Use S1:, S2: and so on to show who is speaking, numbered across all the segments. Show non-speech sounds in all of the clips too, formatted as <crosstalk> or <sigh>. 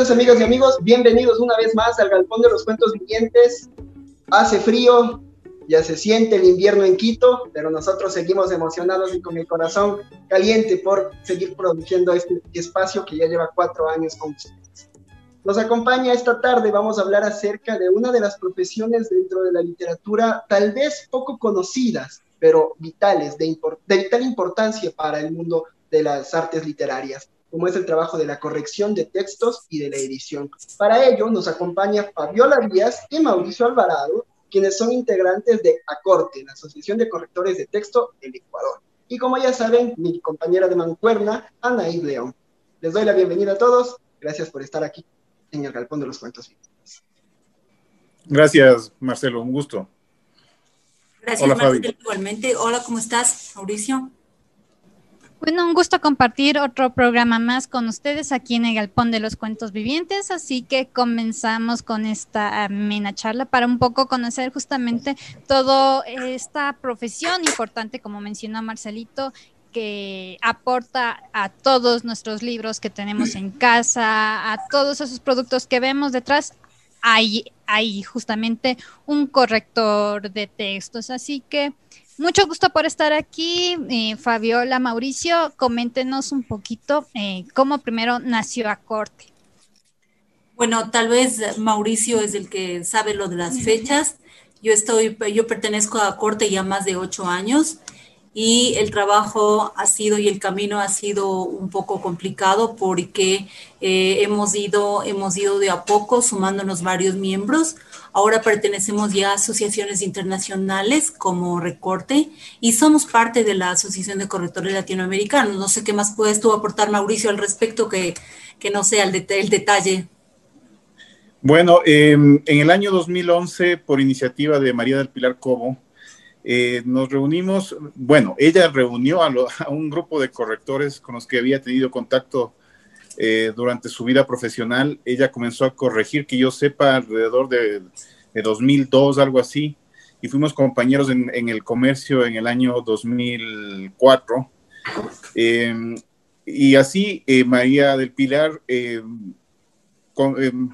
S1: Tardes, amigas y amigos. Bienvenidos una vez más al Galpón de los Cuentos Vivientes. Hace frío, ya se siente el invierno en Quito, pero nosotros seguimos emocionados y con el corazón caliente por seguir produciendo este espacio que ya lleva cuatro años con ustedes. Nos acompaña esta tarde, vamos a hablar acerca de una de las profesiones dentro de la literatura tal vez poco conocidas, pero vitales, de, de vital importancia para el mundo de las artes literarias como es el trabajo de la corrección de textos y de la edición. Para ello nos acompaña Fabiola Díaz y Mauricio Alvarado, quienes son integrantes de ACORTE, la Asociación de Correctores de Texto del Ecuador. Y como ya saben, mi compañera de mancuerna, Anaí León. Les doy la bienvenida a todos. Gracias por estar aquí en el Galpón de los Cuentos
S2: Gracias, Marcelo. Un gusto.
S3: Gracias, Hola, Marcelo. Igualmente. Hola, ¿cómo estás, Mauricio?
S4: Bueno, un gusto compartir otro programa más con ustedes aquí en el Galpón de los Cuentos Vivientes, así que comenzamos con esta amena charla para un poco conocer justamente toda esta profesión importante, como mencionó Marcelito, que aporta a todos nuestros libros que tenemos en casa, a todos esos productos que vemos detrás, hay, hay justamente un corrector de textos, así que mucho gusto por estar aquí. Eh, Fabiola, Mauricio, coméntenos un poquito eh, cómo primero nació a corte.
S3: Bueno, tal vez Mauricio es el que sabe lo de las fechas. Yo estoy, yo pertenezco a corte ya más de ocho años y el trabajo ha sido y el camino ha sido un poco complicado porque eh, hemos ido, hemos ido de a poco sumándonos varios miembros Ahora pertenecemos ya a asociaciones internacionales como Recorte y somos parte de la Asociación de Correctores Latinoamericanos. No sé qué más puedes tú aportar, Mauricio, al respecto que, que no sea el, el detalle.
S2: Bueno, em, en el año 2011, por iniciativa de María del Pilar Cobo, eh, nos reunimos, bueno, ella reunió a, a, un grupo de correctores con los que había tenido contacto eh, durante su vida profesional. Ella comenzó a corregir, que yo sepa, alrededor de, 2002, algo así, y fuimos compañeros en, el comercio en el año 2004. Em, y así eh, María del Pilar, em, em,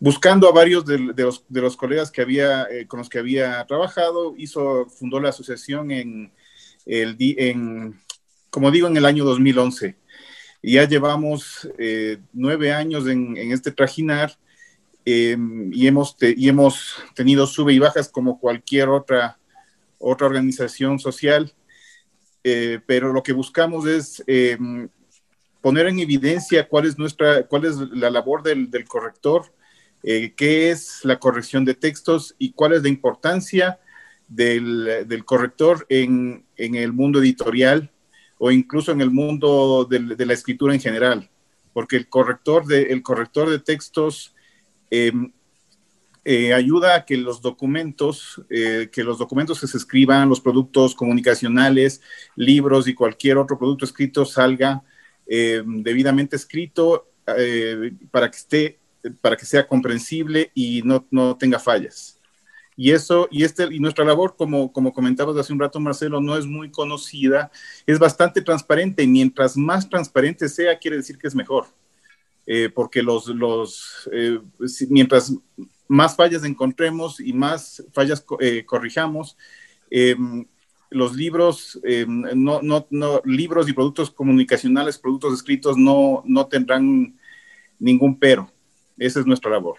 S2: buscando a varios de, los, de, los, colegas que había, eh, con los que había trabajado, hizo, fundó la asociación en, el, en, como digo, en el año 2011 ya llevamos eh, nueve años en, este trajinar em, y, hemos y hemos tenido sube y bajas como cualquier otra, otra organización social, eh, pero lo que buscamos es em, poner en evidencia cuál es, nuestra, cuál es la labor del, corrector, eh, qué es la corrección de textos y cuál es la importancia del, del corrector en, en el mundo editorial o incluso en el mundo de, la escritura en general, porque el corrector de, el corrector de textos em, eh, ayuda a que los documentos, eh, que los documentos que se escriban, los productos comunicacionales, libros y cualquier otro producto escrito salga em, debidamente escrito eh, para que esté, para que sea comprensible y no, no tenga fallas. Y eso, y, este, y nuestra labor, como, como comentabas hace un rato, Marcelo, no es muy conocida, es bastante transparente. Mientras más transparente sea, quiere decir que es mejor. Eh, porque los, los eh, mientras más fallas encontremos y más fallas eh, corrijamos, em, los libros, em, no, no, no, libros y productos comunicacionales, productos escritos no, no tendrán ningún pero. Esa es nuestra labor.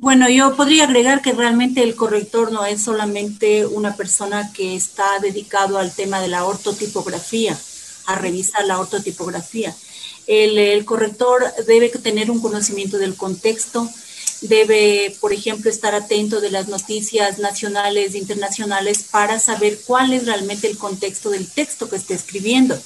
S3: Bueno, yo podría agregar que realmente el corrector no es solamente una persona que está dedicado al tema de la ortotipografía, a revisar la ortotipografía. El, corrector debe tener un conocimiento del contexto, debe, por ejemplo, estar atento de las noticias nacionales e internacionales para saber cuál es realmente el contexto del texto que está escribiendo.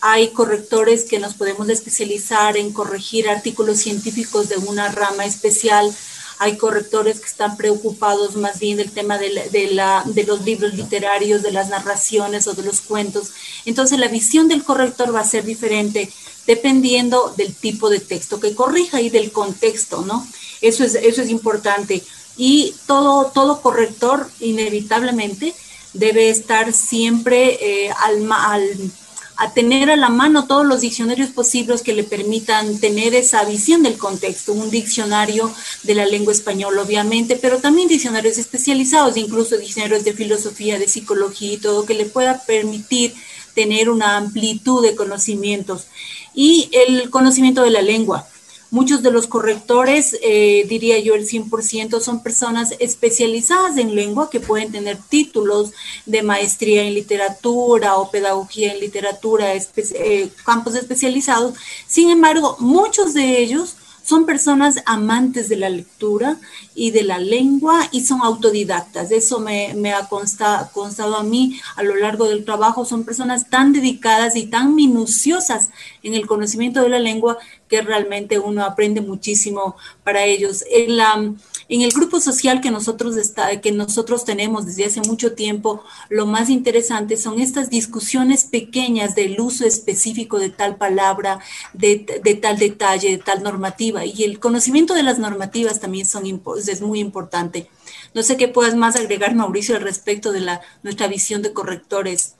S3: Hay correctores que nos podemos especializar en corregir artículos científicos de una rama especial. Hay correctores que están preocupados más bien del tema de, la, de, los libros literarios, de las narraciones o de los cuentos. Entonces la visión del corrector va a ser diferente dependiendo del tipo de texto que corrija y del contexto, ¿no? Eso es, eso es importante. Y todo, todo corrector inevitablemente debe estar siempre eh, al, al a tener a la mano todos los diccionarios posibles que le permitan tener esa visión del contexto, un diccionario de la lengua española, obviamente, pero también diccionarios especializados, incluso diccionarios de filosofía, de psicología y todo, que le pueda permitir tener una amplitud de conocimientos. Y el conocimiento de la lengua. Muchos de los correctores, eh, diría yo el 100%, son personas especializadas en lengua que pueden tener títulos de maestría en literatura o pedagogía en literatura, eh, campos especializados. Sin embargo, muchos de ellos son personas amantes de la lectura y de la lengua y son autodidactas. Eso me, ha constado, a mí a lo largo del trabajo. Son personas tan dedicadas y tan minuciosas en el conocimiento de la lengua que realmente uno aprende muchísimo para ellos. En la en el grupo social que nosotros, está, que nosotros tenemos desde hace mucho tiempo, lo más interesante son estas discusiones pequeñas del uso específico de tal palabra, de, tal detalle, de tal normativa. Y el conocimiento de las normativas también son, es muy importante. No sé qué puedas más agregar, Mauricio, al respecto de la, nuestra visión de correctores.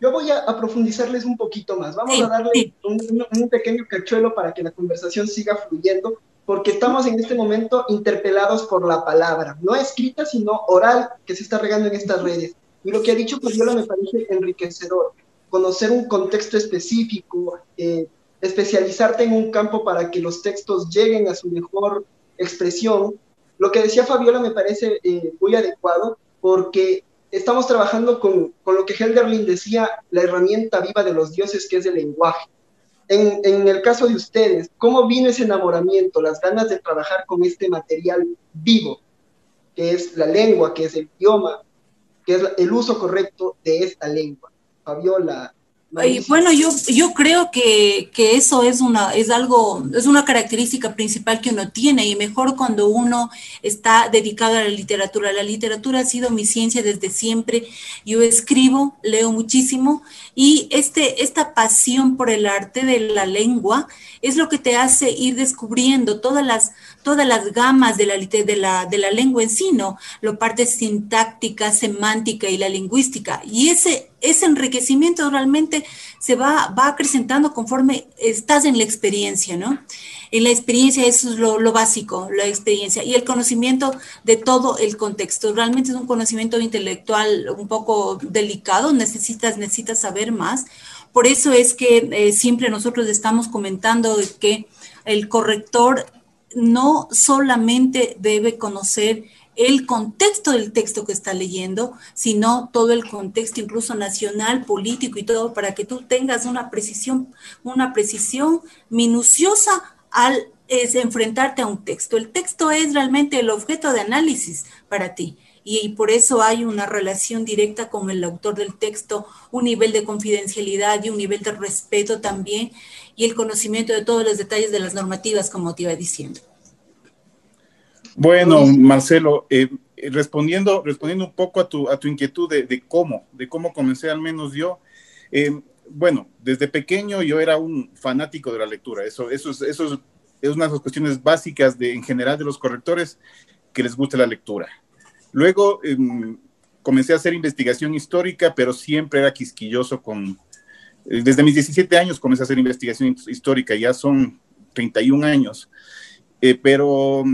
S1: Yo voy a, profundizarles un poquito más. Vamos a darle un, un, pequeño cachuelo para que la conversación siga fluyendo porque estamos en este momento interpelados por la palabra, no escrita, sino oral, que se está regando en estas redes. Y lo que ha dicho Fabiola me parece enriquecedor, conocer un contexto específico, eh, especializarte en un campo para que los textos lleguen a su mejor expresión. Lo que decía Fabiola me parece eh, muy adecuado porque estamos trabajando con, con lo que Helderlin decía, la herramienta viva de los dioses, que es el lenguaje en, el caso de ustedes, ¿cómo vino ese enamoramiento, las ganas de trabajar con este material vivo, que es la lengua, que es el idioma, que es el uso correcto de esta lengua? Fabiola,
S3: bueno, yo, yo creo que, eso es una, es algo, es una característica principal que uno tiene y mejor cuando uno está dedicado a la literatura. La literatura ha sido mi ciencia desde siempre. Yo escribo, leo muchísimo y este, esta pasión por el arte de la lengua es lo que te hace ir descubriendo todas las, todas las gamas de la, de, la, de la lengua en sí, ¿no? Lo parte sintáctica, semántica y la lingüística. Y ese ese enriquecimiento realmente se va, va acrecentando conforme estás en la experiencia, ¿no? En la experiencia eso es lo, básico, la experiencia y el conocimiento de todo el contexto. Realmente es un conocimiento intelectual un poco delicado, necesitas, necesitas saber más. Por eso es que eh, siempre nosotros estamos comentando que el corrector no solamente debe conocer el contexto del texto que está leyendo, sino todo el contexto incluso nacional, político y todo, para que tú tengas una precisión, una precisión minuciosa al enfrentarte a un texto. El texto es realmente el objeto de análisis para ti. Y, por eso hay una relación directa con el autor del texto, un nivel de confidencialidad y un nivel de respeto también, y el conocimiento de todos los detalles de las normativas, como te iba diciendo.
S2: Bueno, Marcelo, eh, respondiendo, respondiendo un poco a tu, a tu inquietud de, cómo, de cómo comencé al menos yo, eh, bueno, desde pequeño yo era un fanático de la lectura, eso, eso, es, eso es, una de las cuestiones básicas de, en general de los correctores, que les guste la lectura. Luego em, comencé a hacer investigación histórica, pero siempre era quisquilloso con... Eh, desde mis 17 años comencé a hacer investigación histórica, ya son 31 años, pero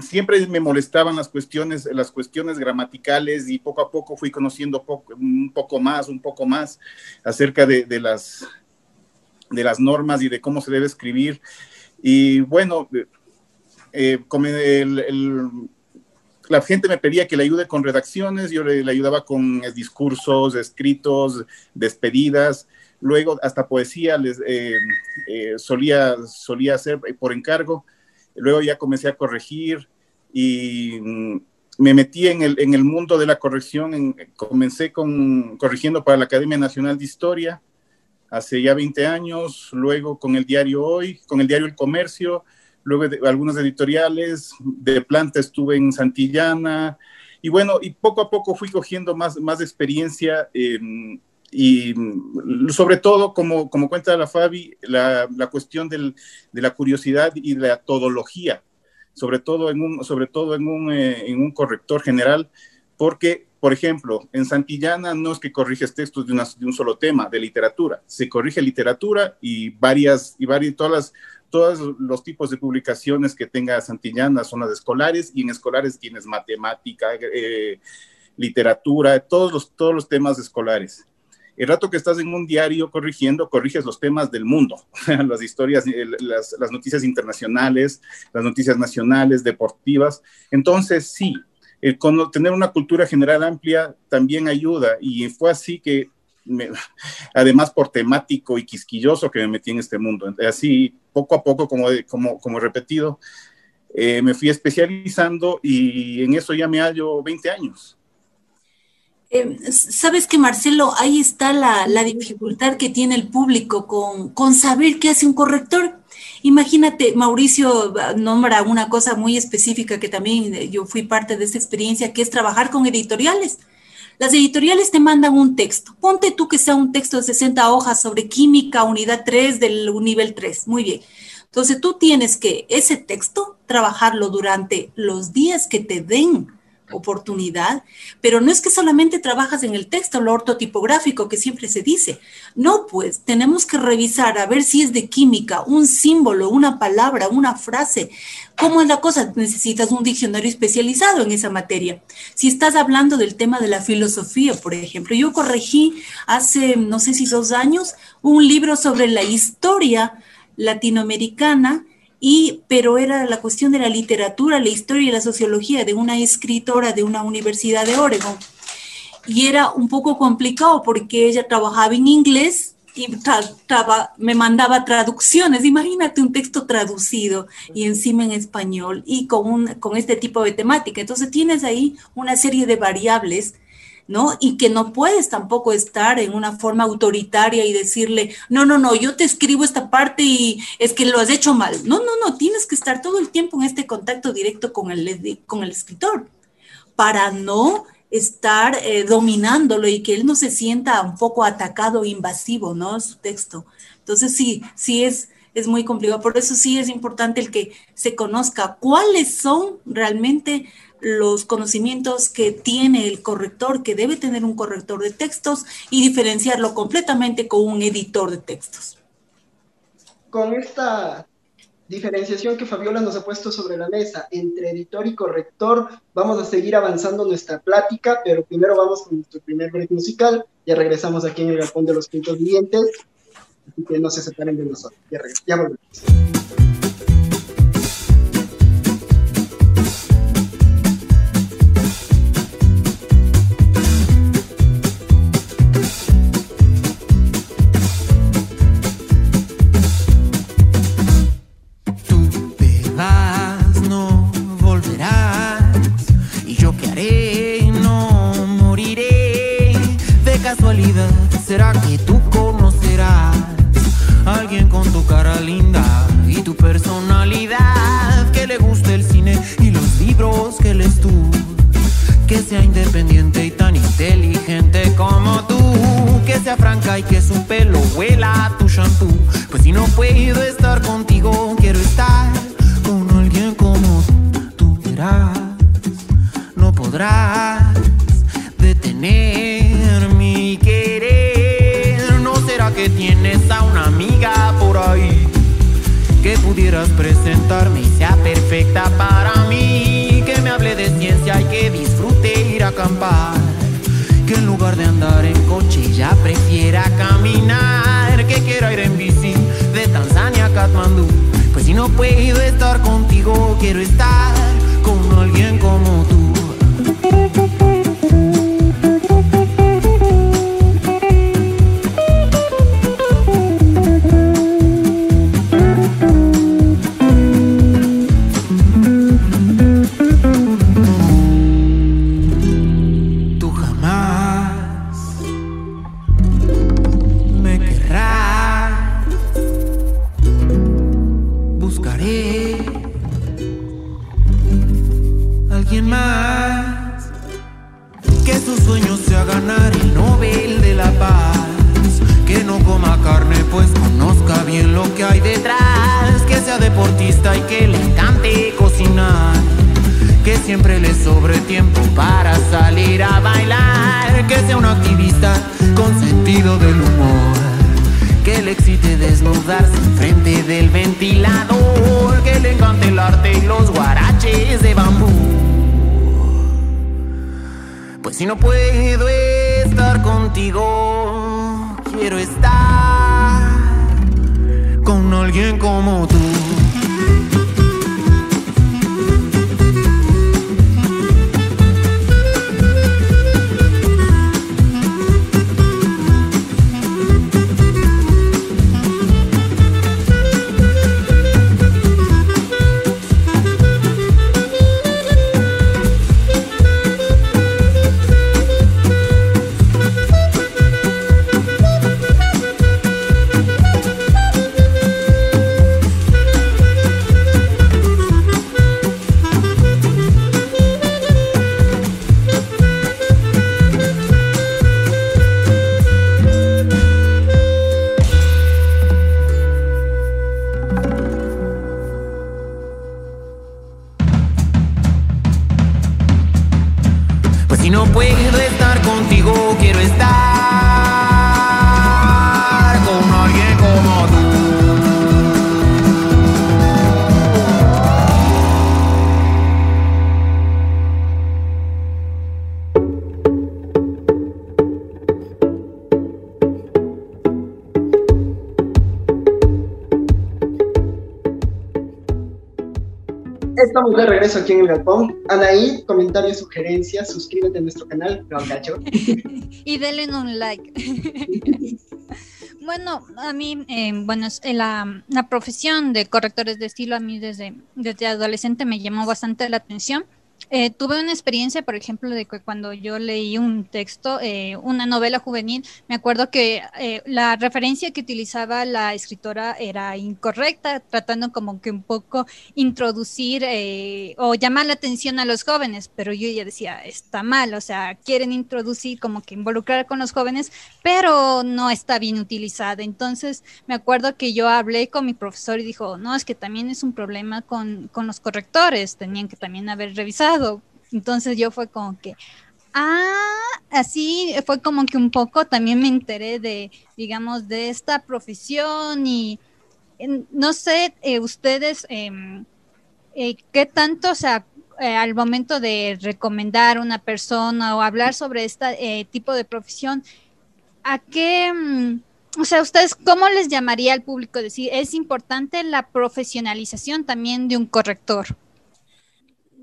S2: siempre me molestaban las cuestiones, las cuestiones gramaticales y poco a poco fui conociendo un poco más, un poco más acerca de, las, de las normas y de cómo se debe escribir. Y bueno, eh, la gente me pedía que le ayude con redacciones, yo le, ayudaba con discursos, escritos, despedidas, luego hasta poesía eh, eh, solía, solía hacer por encargo luego ya comencé a corregir y mm, me metí en el, en el mundo de la corrección, comencé con, corrigiendo para la Academia Nacional de Historia hace ya 20 años, luego con el diario Hoy, con el diario El Comercio, luego de, algunos editoriales, de planta estuve en Santillana, y bueno, y poco a poco fui cogiendo más, más experiencia em, y sobre todo, como, como cuenta la Fabi, la, la cuestión del, de la curiosidad y la todología, sobre todo en un, sobre todo en un, eh, en un corrector general, porque, por ejemplo, en Santillana no es que corriges textos de, de, un solo tema, de literatura, se corrige literatura y varias, y varias, todas las, todos los tipos de publicaciones que tenga Santillana son las escolares y en escolares tienes matemática, eh, literatura, todos los, todos los temas escolares. El rato que estás en un diario corrigiendo, corriges los temas del mundo, <laughs> las historias, las, las noticias internacionales, las noticias nacionales, deportivas. Entonces, sí, el tener una cultura general amplia también ayuda y fue así que <laughs> además por temático y quisquilloso que me metí en este mundo. Así, poco a poco, como, como, repetido, eh, me fui especializando y en eso ya me hallo 20 años.
S3: Eh, Sabes que, Marcelo, ahí está la, la, dificultad que tiene el público con, con saber qué hace un corrector. Imagínate, Mauricio nombra una cosa muy específica que también yo fui parte de esa experiencia, que es trabajar con editoriales. Las editoriales te mandan un texto. Ponte tú que sea un texto de 60 hojas sobre química, unidad 3 del nivel 3. Muy bien. Entonces tú tienes que ese texto trabajarlo durante los días que te den oportunidad, pero no es que solamente trabajas en el texto, lo ortotipográfico que siempre se dice. No, pues tenemos que revisar a ver si es de química, un símbolo, una palabra, una frase. ¿Cómo es la cosa? Necesitas un diccionario especializado en esa materia. Si estás hablando del tema de la filosofía, por ejemplo, yo corregí hace, no sé si dos años, un libro sobre la historia latinoamericana y pero era la cuestión de la literatura, la historia y la sociología de una escritora de una universidad de Oregon. Y era un poco complicado porque ella trabajaba en inglés y me mandaba traducciones. Imagínate un texto traducido y encima en español y con, un, con este tipo de temática. Entonces tienes ahí una serie de variables ¿no? Y que no puedes tampoco estar en una forma autoritaria y decirle, no, no, no, yo te escribo esta parte y es que lo has hecho mal. No, no, no, tienes que estar todo el tiempo en este contacto directo con el, con el escritor para no estar eh, dominándolo y que él no se sienta un poco atacado invasivo, ¿no? Su texto. Entonces sí, sí es, es muy complicado. Por eso sí es importante el que se conozca cuáles son realmente los conocimientos que tiene el corrector, que debe tener un corrector de textos y diferenciarlo completamente con un editor de textos.
S1: Con esta diferenciación que Fabiola nos ha puesto sobre la mesa entre editor y corrector, vamos a seguir avanzando nuestra plática, pero primero vamos con nuestro primer break musical. Ya regresamos aquí en el Galpón de los Quintos Vivientes, así que no se separen de nosotros. Ya, ya volvemos.
S5: Pues si no puedo estar contigo, quiero estar con alguien como tú, tú verás, no podrás detener mi querer. ¿No será que tienes a una amiga por ahí que pudieras presentarme y sea perfecta para mí? Que me hable de ciencia y que disfrute ir a acampar. Que en lugar de andar en coche ya prefiera caminar. Que quiera ir en bici de Tanzania a Kathmandú. Pues si no puedo estar contigo, quiero estar con alguien como tú.
S1: Regreso aquí en el galpón. Anaí, comentarios, sugerencias, suscríbete a nuestro canal, Gacho. <laughs>
S4: y denle un like. <laughs> bueno, a mí, eh, bueno, la, la, profesión de correctores de estilo a mí desde, desde adolescente me llamó bastante la atención eh, tuve una experiencia, por ejemplo, de que cuando yo leí un texto, eh, una novela juvenil, me acuerdo que eh, la referencia que utilizaba la escritora era incorrecta, tratando como que un poco introducir o llamar la atención a los jóvenes, pero yo ya decía, está mal, o sea, quieren introducir como que involucrar con los jóvenes, pero no está bien utilizada. Entonces, me acuerdo que yo hablé con mi profesor y dijo, no, es que también es un problema con, con los correctores, tenían que también haber revisado entonces yo fue como que, ah, así fue como que un poco también me enteré de, digamos, de esta profesión y no sé, eh, ustedes, em, eh, ¿qué tanto, o sea, eh, al momento de recomendar una persona o hablar sobre este tipo de profesión, ¿a qué, mm, o sea, ustedes, cómo les llamaría al público decir, es importante la profesionalización también de un corrector?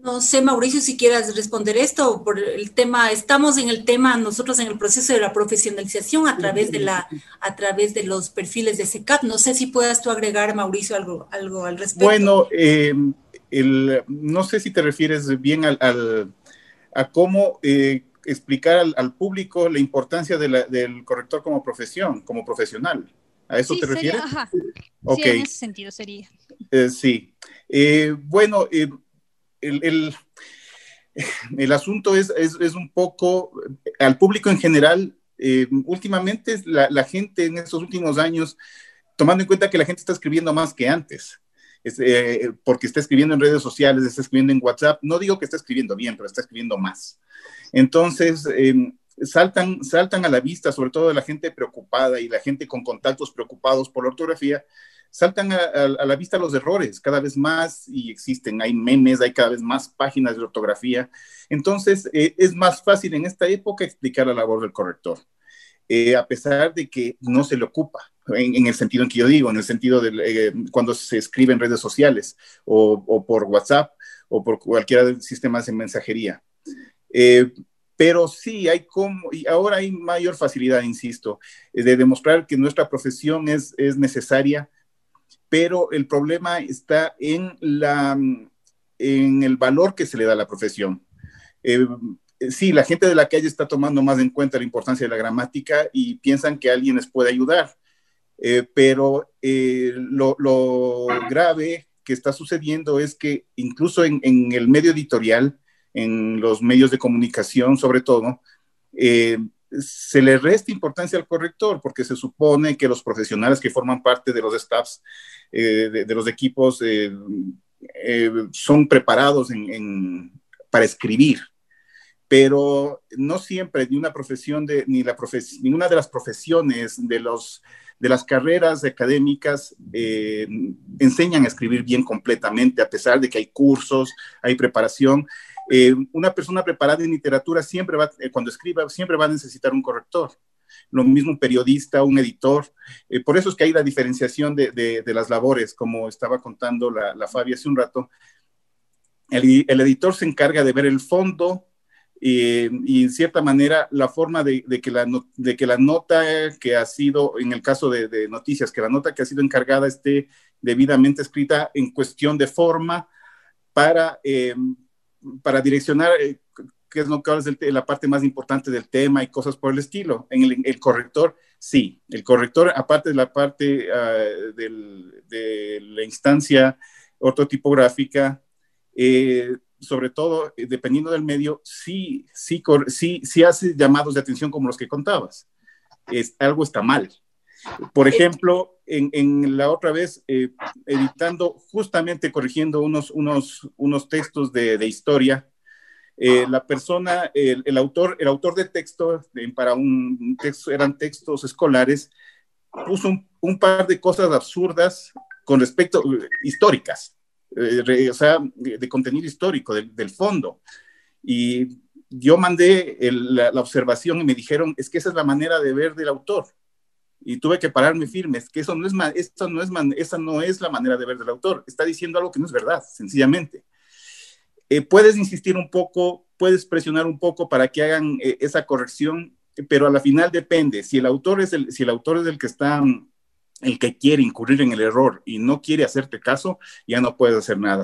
S3: No sé, Mauricio, si quieras responder esto por el tema, estamos en el tema, nosotros en el proceso de la profesionalización a través de la, a través de los perfiles de SECAP. No sé si puedas tú agregar, Mauricio, algo, algo al respecto.
S2: Bueno, eh, el, no sé si te refieres bien al, a cómo eh, explicar al, público la importancia del corrector como profesión, como profesional. ¿A eso te refieres?
S4: Ajá. Sí, en ese sentido sería.
S2: Eh, sí. bueno, el, el, asunto es, es, un poco, al público en general, eh, últimamente la, la, gente en estos últimos años, tomando en cuenta que la gente está escribiendo más que antes, eh, porque está escribiendo en redes sociales, está escribiendo en WhatsApp, no digo que está escribiendo bien, pero está escribiendo más. Entonces, em, saltan, saltan a la vista, sobre todo la gente preocupada y la gente con contactos preocupados por la ortografía, saltan a, la vista los errores cada vez más y existen, hay memes, hay cada vez más páginas de ortografía. Entonces, eh, es más fácil en esta época explicar la labor del corrector, eh, a pesar de que no se le ocupa, en, el sentido en que yo digo, en el sentido de eh, cuando se escribe en redes sociales o, por WhatsApp o por cualquiera de los sistemas de mensajería. pero sí, hay como, y ahora hay mayor facilidad, insisto, de demostrar que nuestra profesión es, es necesaria pero el problema está en, la, en el valor que se le da a la profesión. Eh, sí, la gente de la calle está tomando más en cuenta la importancia de la gramática y piensan que alguien les puede ayudar, eh, pero eh, lo, grave que está sucediendo es que incluso en, el medio editorial en los medios de comunicación, sobre todo, eh, se le resta importancia al corrector porque se supone que los profesionales que forman parte de los staffs, eh, de, los equipos, eh, son preparados para escribir, pero no siempre ni una profesión de, ni la de las profesiones de los de las carreras académicas enseñan a escribir bien completamente, a pesar de que hay cursos, hay preparación. Eh, una persona preparada en literatura siempre va, eh, cuando escriba, siempre va a necesitar un corrector. Lo mismo un periodista, un editor. Eh, por eso es que hay la diferenciación de, las labores, como estaba contando la, la Fabi hace un rato. El, editor se encarga de ver el fondo y en cierta manera la forma de, que la, de que la nota que ha sido, en el caso de, noticias, que la nota que ha sido encargada esté debidamente escrita en cuestión de forma para para direccionar eh, qué es lo que es la parte más importante del tema y cosas por el estilo. En el, corrector, sí, el corrector, aparte de la parte ah, de la instancia ortotipográfica, eh, sobre todo, eh, dependiendo del medio, sí, sí, sí, sí hace llamados de atención como los que contabas. Es, algo está mal. Por ejemplo, en, la otra vez, eh, editando, justamente corrigiendo unos, unos, unos textos de, historia, eh, la persona, el, autor, el autor de texto, para un texto, eran textos escolares, puso un, par de cosas absurdas con respecto, históricas, eh, o sea, de, contenido histórico, del fondo. Y yo mandé la, la observación y me dijeron, es que esa es la manera de ver del autor y tuve que pararme firme, es que eso no es, esto no es, esa no es la manera de ver del autor, está diciendo algo que no es verdad, sencillamente. Eh, puedes insistir un poco, puedes presionar un poco para que hagan eh, esa corrección, pero a la final depende, si el autor es el, si el autor es el que está, el que quiere incurrir en el error y no quiere hacerte caso, ya no puedes hacer nada,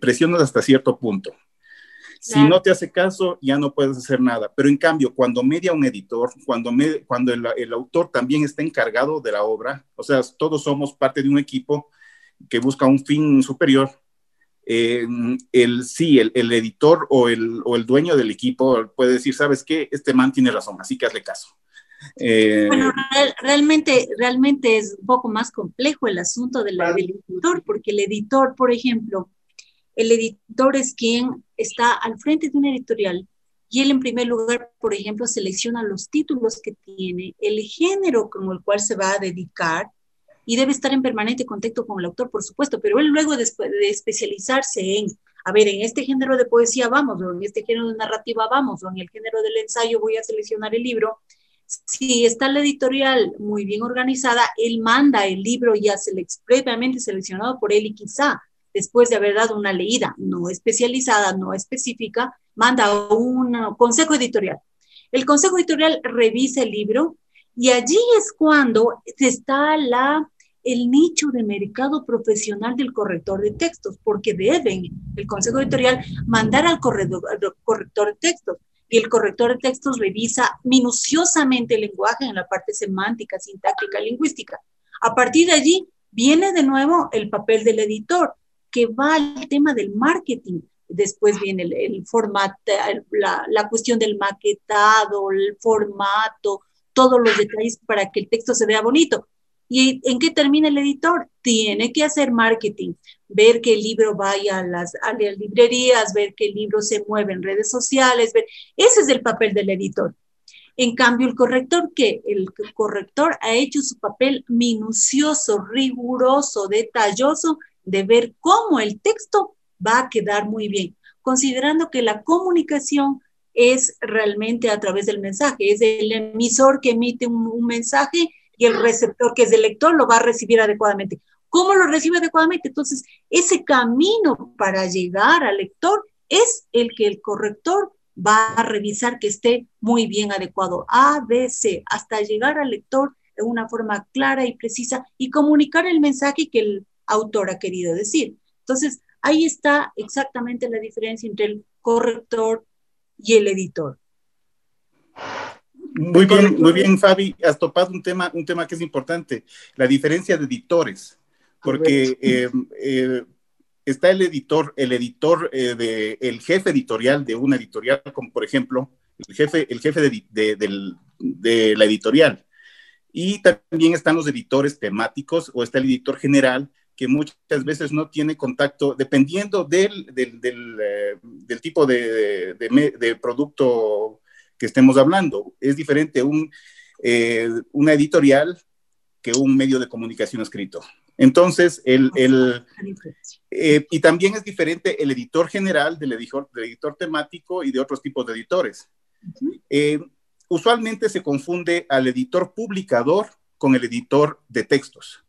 S2: presionas hasta cierto punto. Si no te hace caso, ya no puedes hacer nada. Pero en cambio, cuando media un editor, cuando, cuando el, autor también está encargado de la obra, o sea, todos somos parte de un equipo que busca un fin superior, eh, el, sí, el, editor o el, o el, dueño del equipo puede decir, ¿sabes qué? Este man tiene razón, así que hazle caso.
S3: Eh, bueno, realmente, realmente es un poco más complejo el asunto del editor, porque el editor, por ejemplo, el editor es quien está al frente de una editorial y él en primer lugar, por ejemplo, selecciona los títulos que tiene, el género con el cual se va a dedicar y debe estar en permanente contacto con el autor, por supuesto, pero él luego de, de especializarse en, a ver, en este género de poesía vamos, o en este género de narrativa vamos, o en el género del ensayo voy a seleccionar el libro, si está la editorial muy bien organizada, él manda el libro ya previamente seleccionado por él y quizá después de haber dado una leída no especializada, no específica, manda un consejo editorial. El consejo editorial revisa el libro y allí es cuando está la, el nicho de mercado profesional del corrector de textos, porque deben el consejo editorial mandar al corrector, al corrector de textos y el corrector de textos revisa minuciosamente el lenguaje en la parte semántica, sintáctica, lingüística. A partir de allí viene de nuevo el papel del editor que va al tema del marketing. Después viene el, formato, la, la cuestión del maquetado, el formato, todos los detalles para que el texto se vea bonito. ¿Y en qué termina el editor? Tiene que hacer marketing, ver que el libro vaya a las, a las, librerías, ver que el libro se mueve en redes sociales. Ver. Ese es el papel del editor. En cambio, el corrector, ¿qué? El corrector ha hecho su papel minucioso, riguroso, detalloso de ver cómo el texto va a quedar muy bien, considerando que la comunicación es realmente a través del mensaje, es el emisor que emite un, mensaje y el receptor, que es el lector, lo va a recibir adecuadamente. ¿Cómo lo recibe adecuadamente? Entonces, ese camino para llegar al lector es el que el corrector va a revisar que esté muy bien adecuado. A, B, C, hasta llegar al lector de una forma clara y precisa y comunicar el mensaje que el autor ha querido decir. Entonces, ahí está exactamente la diferencia entre el corrector y el editor.
S2: Muy bien, muy bien, Fabi. Has topado un tema, un tema que es importante, la diferencia de editores, porque eh, eh, está el editor, el editor, eh, de, el jefe editorial de una editorial, como por ejemplo, el jefe, el jefe de, la editorial. Y también están los editores temáticos o está el editor general que muchas veces no tiene contacto, dependiendo del, del, del, eh, tipo de, de, producto que estemos hablando. Es diferente un, eh, una editorial que un medio de comunicación escrito. Entonces, el, el eh, y también es diferente el editor general del editor, del editor temático y de otros tipos de editores. Usualmente se confunde al editor publicador con el editor de textos.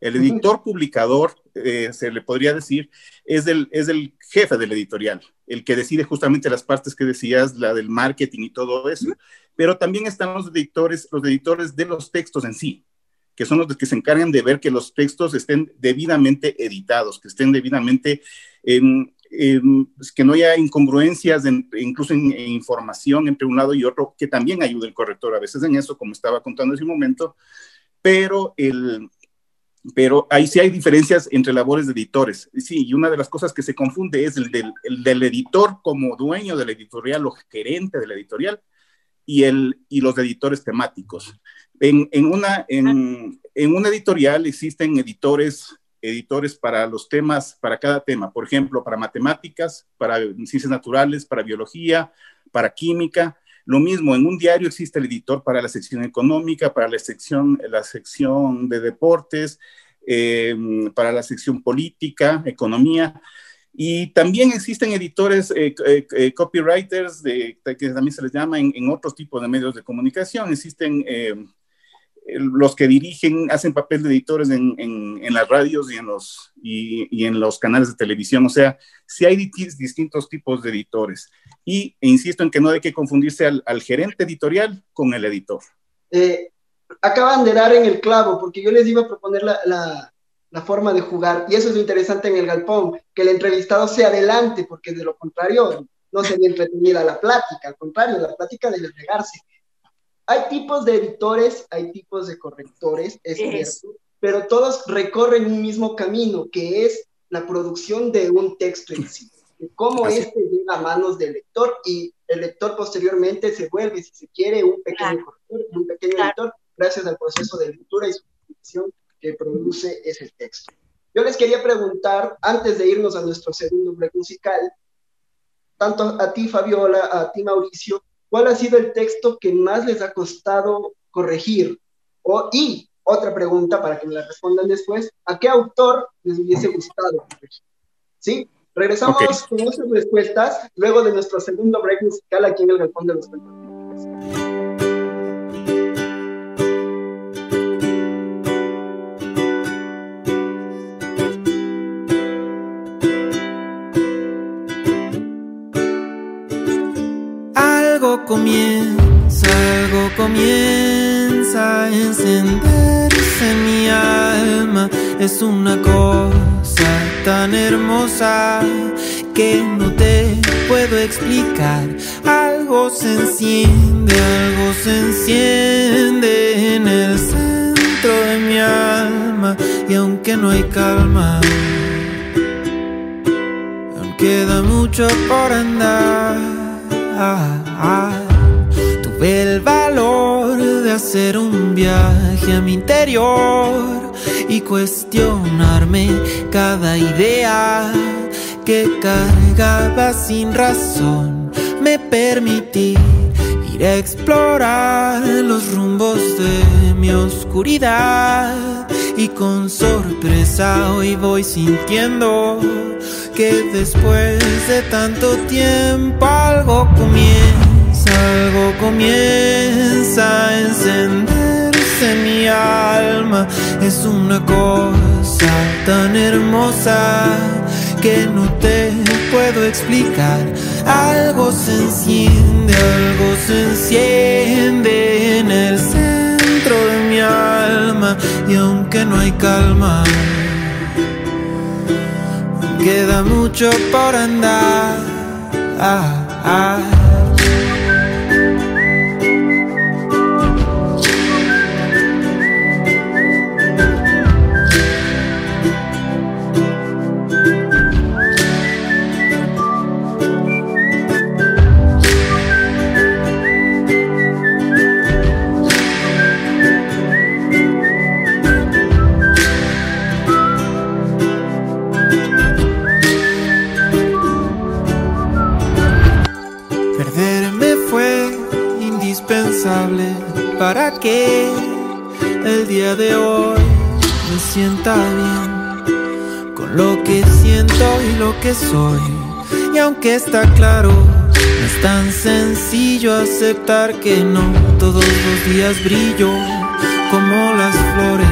S2: El editor publicador, eh, se le podría decir, es el, es el jefe del editorial, el que decide justamente las partes que decías, la del marketing y todo eso. Pero también están los editores, los editores de los textos en sí que son los que se encargan de ver que los textos estén debidamente editados, que estén debidamente, pues, que no haya incongruencias, incluso en, información entre un lado y otro, que también ayude el corrector a veces en eso, como estaba contando hace un momento, pero el, pero ahí sí hay diferencias entre labores de editores. Sí, y una de las cosas que se confunde es el del, el del editor como dueño de la editorial o gerente de la editorial y, el, y los editores temáticos. En, en una, en, en, una editorial existen editores, editores para los temas, para cada tema, por ejemplo, para matemáticas, para ciencias naturales, para biología, para química. Lo mismo, en un diario existe el editor para la sección económica, para la sección, la sección de deportes, eh, para la sección política, economía. Y también existen editores, eh, eh, eh, copywriters, que también se les llama en, otros tipos de medios de comunicación. Existen los que dirigen, hacen papel de editores en, en, las radios y en, los, y, en los canales de televisión. O sea, sí hay distintos tipos de editores. Y e insisto en que no hay que confundirse al, gerente editorial con el editor.
S1: acaban de dar en el clavo, porque yo les iba a proponer la la forma de jugar. Y eso es lo interesante en el galpón, que el entrevistado se adelante, porque de lo contrario no sería entretenida la plática, al contrario, la plática debe pegarse. Hay tipos de editores, hay tipos de correctores, es cierto, pero todos recorren un mismo camino, que es la producción de un texto en sí. Cómo este llega a manos del lector y el lector posteriormente se vuelve, si se quiere, un pequeño corrector, un pequeño editor, gracias al proceso de lectura y supervisión que produce ese texto. Yo les quería preguntar, antes de irnos a nuestro segundo break musical, tanto a ti, Fabiola, a ti, Mauricio, ¿cuál ha sido el texto que más les ha costado corregir? O, y otra pregunta para que me la respondan después, ¿a qué autor les hubiese gustado corregir? ¿Sí? Regresamos con nuestras respuestas luego de nuestro segundo break musical aquí en el Galpón de los Cuentos.
S5: Comienza, algo comienza a encenderse en mi alma. Es una cosa tan hermosa que no te puedo explicar. Algo se enciende, algo se enciende en el centro de mi alma. Y aunque no hay calma, aún queda mucho por andar. Tuve el valor de hacer un viaje a mi interior y cuestionarme cada idea que cargaba sin razón. Me permití ir a explorar los rumbos de mi oscuridad y con sorpresa hoy voy sintiendo que después de tanto tiempo algo comienza algo comienza a encenderse en mi alma. Es una cosa tan hermosa que no te puedo explicar. Algo se enciende, algo se enciende en el centro de mi alma. Y aunque no hay calma, queda mucho por andar. Ah, ah. Para que el día de hoy me sienta bien con lo que siento y lo que soy. Y aunque está claro, no es tan sencillo aceptar que no todos los días brillo como las flores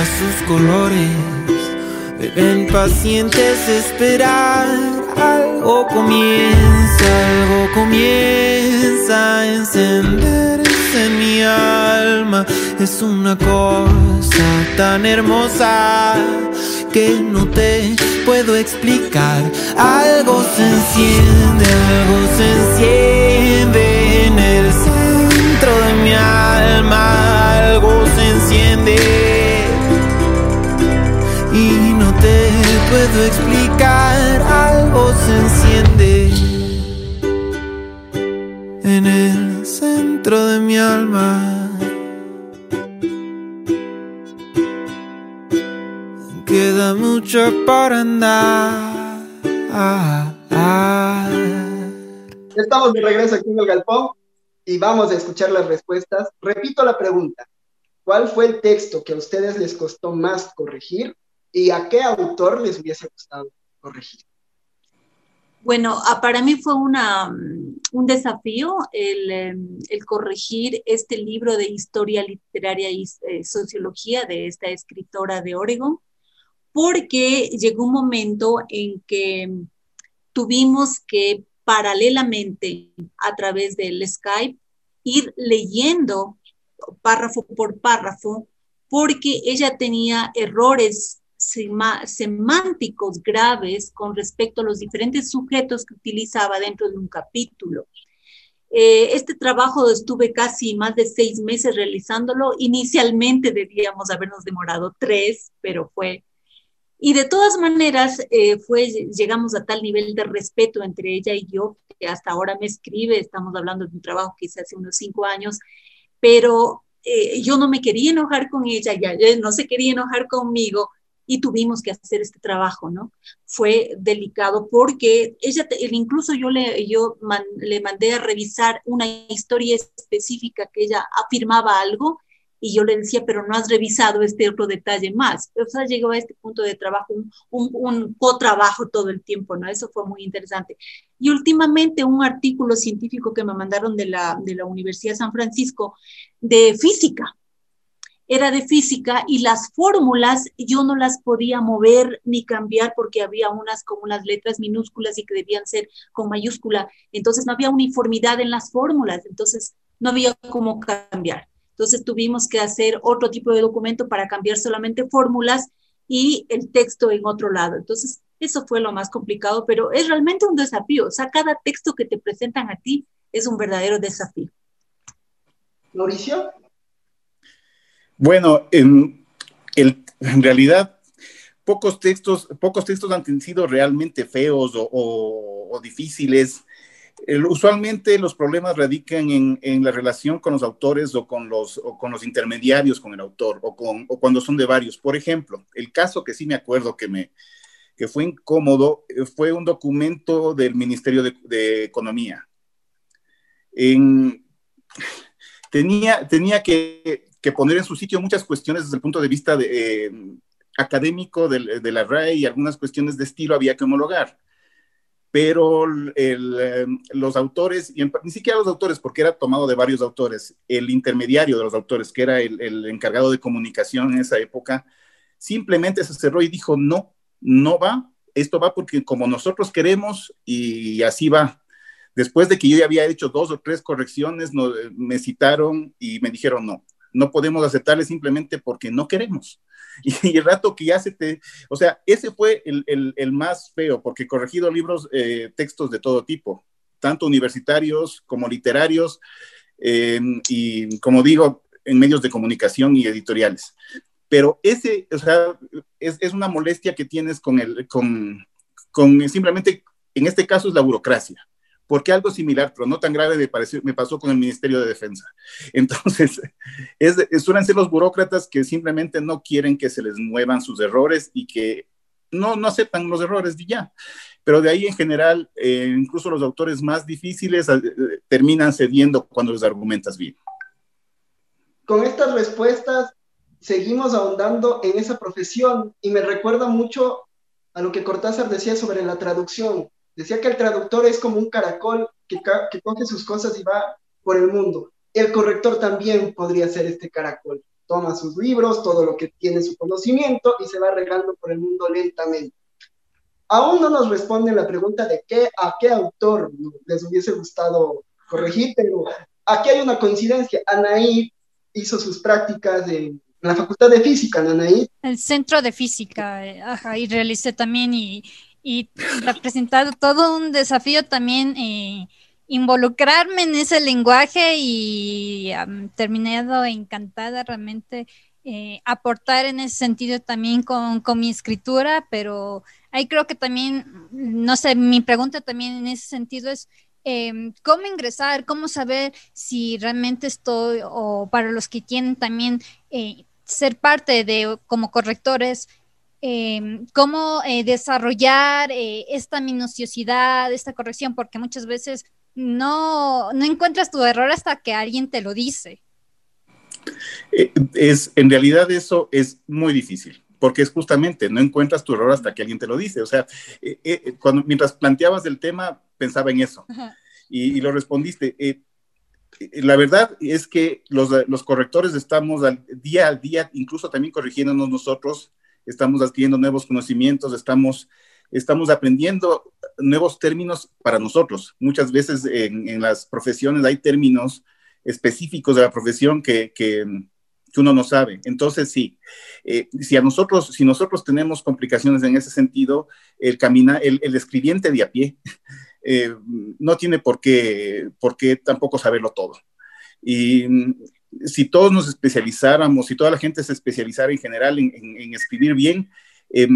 S5: a sus colores. Deben pacientes esperar, comienza, algo comienza a encenderse en mi alma. Es una cosa tan hermosa que no te puedo explicar. Algo se enciende, algo se enciende en el centro de mi alma, algo se enciende y no te puedo explicar, se enciende en el centro de mi alma. Queda mucho para andar.
S1: Estamos de regreso aquí en el galpón y vamos a escuchar las respuestas. Repito la pregunta. ¿Cuál fue el texto que a ustedes les costó más corregir y a qué autor les hubiese gustado corregir?
S3: Bueno, ah, para mí fue mm, un desafío el, em, el, corregir este libro de historia literaria y eh, sociología de esta escritora de Oregon, porque llegó un momento en que tuvimos que paralelamente a través del Skype ir leyendo párrafo por párrafo porque ella tenía errores semánticos graves con respecto a los diferentes sujetos que utilizaba dentro de un capítulo. Eh, este trabajo estuve casi más de seis meses realizándolo. Inicialmente debíamos habernos demorado tres, pero fue y de todas maneras, eh, fue, llegamos a tal nivel de respeto entre ella y yo, que hasta ahora me escribe, estamos hablando de un trabajo que hice hace unos cinco años, pero eh, yo no me quería enojar con ella, ya no se quería enojar conmigo, y tuvimos que hacer este trabajo, ¿no? Fue delicado porque ella, incluso yo le, yo le mandé a revisar una historia específica que ella afirmaba algo y yo le decía, pero no has revisado este otro detalle más. O sea, llegó a este punto de trabajo, un, un, co-trabajo todo el tiempo, ¿no? Eso fue muy interesante. Y últimamente un artículo científico que me mandaron de la, de la Universidad de San Francisco de física. Era de física y las fórmulas yo no las podía mover ni cambiar porque había unas como unas letras minúsculas y que debían ser con mayúscula. Entonces no había uniformidad en las fórmulas, entonces no había cómo cambiar. Entonces tuvimos que hacer otro tipo de documento para cambiar solamente fórmulas y el texto en otro lado. Entonces, eso fue lo más complicado, pero es realmente un desafío. O sea, cada texto que te presentan a ti es un verdadero desafío.
S1: Mauricio.
S2: Bueno, en, realidad, pocos textos, pocos textos han sido realmente feos o, o difíciles usualmente los problemas radican en, la relación con los autores o con los, con los intermediarios con el autor o, con, cuando son de varios. Por ejemplo, el caso que sí me acuerdo que, me, que fue incómodo eh, fue un documento del Ministerio de, Economía. tenía tenía que, poner en su sitio muchas cuestiones desde el punto de vista de, eh, académico de, de la RAE y algunas cuestiones de estilo había que homologar pero em, los autores, y ni siquiera los autores, porque era tomado de varios autores, el intermediario de los autores, que era el, encargado de comunicación en esa época, simplemente se cerró y dijo, no, no va, esto va porque como nosotros queremos y así va. Después de que yo ya había hecho dos o tres correcciones, me citaron y me dijeron, no, no podemos aceptarle simplemente porque no queremos. Y, el rato que ya se te, o sea, ese fue el, el, más feo, porque he corregido libros, eh, textos de todo tipo, tanto universitarios como literarios, y como digo, en medios de comunicación y editoriales. Pero ese, o sea, es, es una molestia que tienes con el, con, con simplemente, en este caso es la burocracia porque algo similar, pero no tan grave, me, me pasó con el Ministerio de Defensa. <laughs> Entonces, es, suelen ser los burócratas que simplemente no quieren que se les muevan sus errores y que no, no aceptan los errores y ya. Pero de ahí en general, eh, incluso los autores más difíciles eh, terminan cediendo cuando les argumentas bien.
S1: con estas respuestas seguimos ahondando en esa profesión y me recuerda mucho a lo que Cortázar decía sobre la traducción. Decía que el traductor es como un caracol que, que coge sus cosas y va por el mundo. El corrector también podría ser este caracol. Toma sus libros, todo lo que tiene su conocimiento y se va regando por el mundo lentamente. Aún no nos responden la pregunta de qué, a qué autor les hubiese gustado corregir, pero aquí hay una coincidencia. Anaí hizo sus prácticas en la Facultad de Física, Anaí.
S4: El Centro de Física, eh, ajá, y realicé también y, y representado todo un desafío también. Eh, involucrarme en ese lenguaje y um, terminado encantada realmente eh, aportar en ese sentido también con, con, mi escritura, pero ahí creo que también, no sé, mi pregunta también en ese sentido es, eh, ¿cómo ingresar? ¿Cómo saber si realmente estoy, o para los que tienen también eh, ser parte de como correctores, eh, cómo eh, desarrollar eh, esta minuciosidad, esta corrección, porque muchas veces no, no encuentras tu error hasta que alguien te lo dice.
S2: Eh, es, en realidad eso es muy difícil, porque es justamente, no encuentras tu error hasta que alguien te lo dice. O sea, eh, eh, cuando, mientras planteabas el tema, pensaba en eso y, y, lo respondiste. la verdad es que los, los correctores estamos al, día a día, incluso también corrigiéndonos nosotros, estamos adquiriendo nuevos conocimientos, estamos estamos aprendiendo nuevos términos para nosotros. Muchas veces en, las profesiones hay términos específicos de la profesión que, que, uno no sabe. Entonces, sí, eh, si a nosotros, si nosotros tenemos complicaciones en ese sentido, el camina, el escribiente de a pie <laughs> eh, no tiene por qué, por qué tampoco saberlo todo. Y si todos nos especializáramos, si toda la gente se especializara en general en, escribir bien, eh,